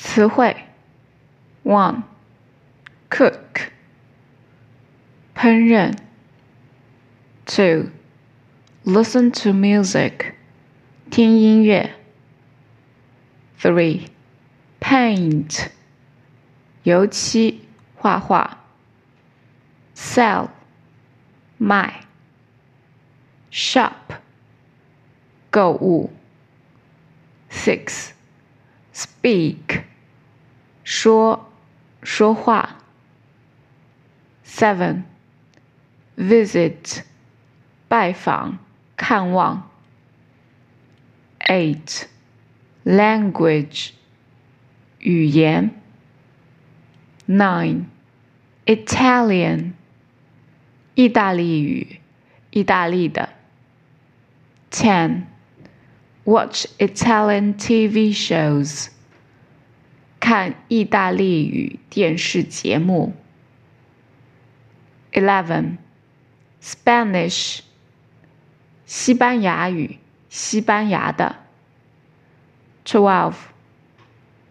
词汇：one cook 烹饪；two listen to music 听音乐；three paint 油漆画画；sell 卖；shop 购物；six speak 说说话。Seven visit 拜访看望。Eight language 语言。Nine Italian 意大利语，意大利的。Ten watch Italian TV shows 看意大利语电视节目。Eleven Spanish 西班牙语，西班牙的。Twelve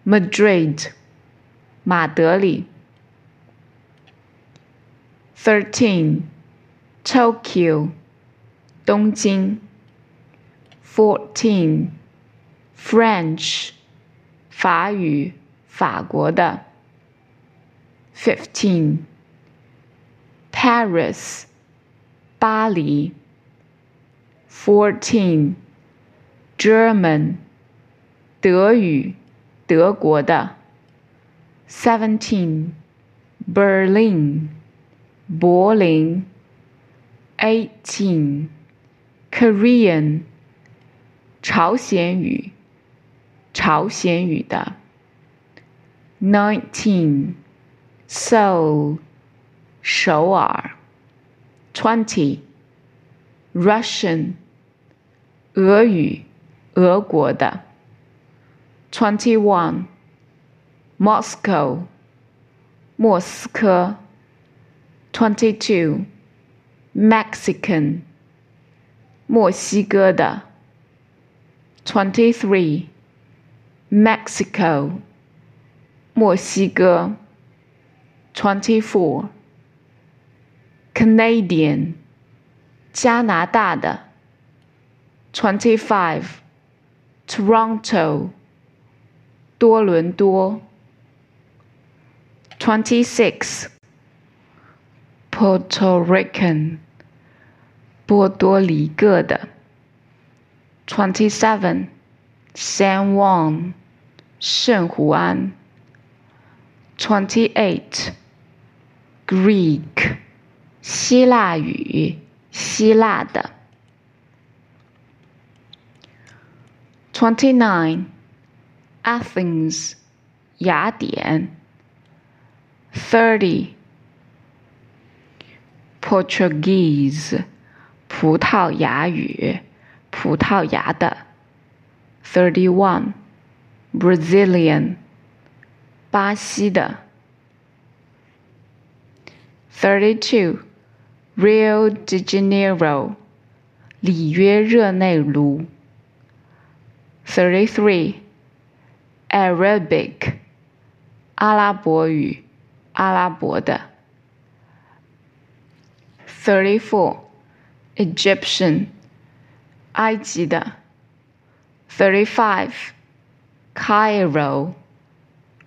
Madrid 马德里。Thirteen Tokyo 东京。Fourteen French 法语。法国的，fifteen。Paris，巴黎。Fourteen。German，德语，德国的。Seventeen。Berlin，柏林。Eighteen。Korean，朝鲜语，朝鲜语的。nineteen Seoul 首尔 twenty Russian 俄语俄国的 twenty one Moscow 莫斯科 twenty two Mexican 墨西哥的 twenty three Mexico 墨西哥，twenty four。Canadian，加拿大的，twenty five。Toronto，多伦多，twenty six。Puerto Rican，波多黎各的，twenty seven。San Juan，圣胡安。 Twenty-eight, Greek, 希腊语，希腊的。Twenty-nine, Athens, 雅典。Thirty, Portuguese, 葡萄牙语，葡萄牙的。Thirty-one, Brazilian. 巴西的。Thirty-two, Rio de Janeiro, 里约热内卢。Thirty-three, Arabic, 阿拉伯语，阿拉伯的。Thirty-four, Egyptian, 埃及的。Thirty-five, Cairo.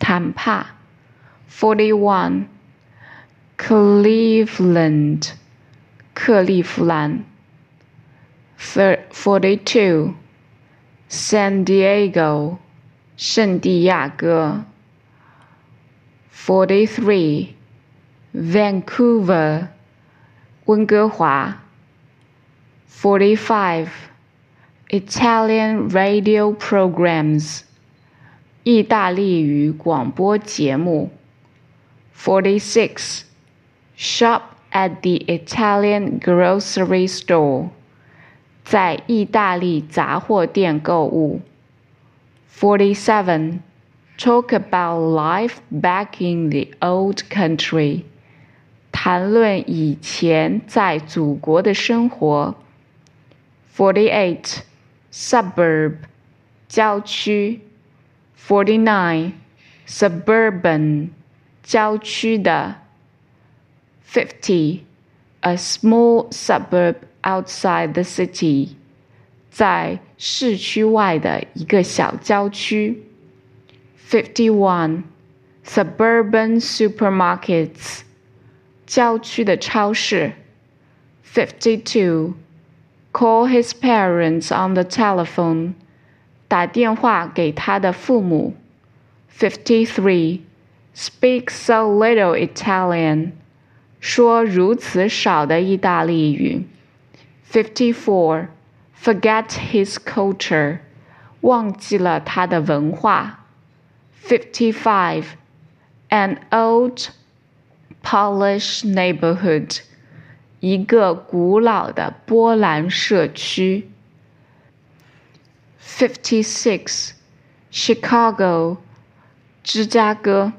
坦帕，forty-one。Cleveland，克利夫兰。forty-two。San Diego，圣地亚哥。forty-three。Vancouver，温哥华。forty-five。Italian radio programs。 意大利语广播节目。Forty-six. Shop at the Italian grocery store. 在意大利杂货店购物。Forty-seven. Talk about life back in the old country. 谈论以前在祖国的生活。Forty-eight. Suburb. 郊区。 Forty-nine. Suburban. 郊区的。Fifty. A small suburb outside the city. 在市区外的一个小郊区。Fifty-one. Suburban supermarkets. 郊区的超市。Fifty-two. Call his parents on the telephone. 打电话给他的父母。Fifty-three. Speak so little Italian. 说如此少的意大利语。Fifty-four. Forget his culture. 忘记了他的文化。Fifty-five. An old Polish neighborhood. 一个古老的波兰社区。 Fifty-six. Chicago. 芝加哥。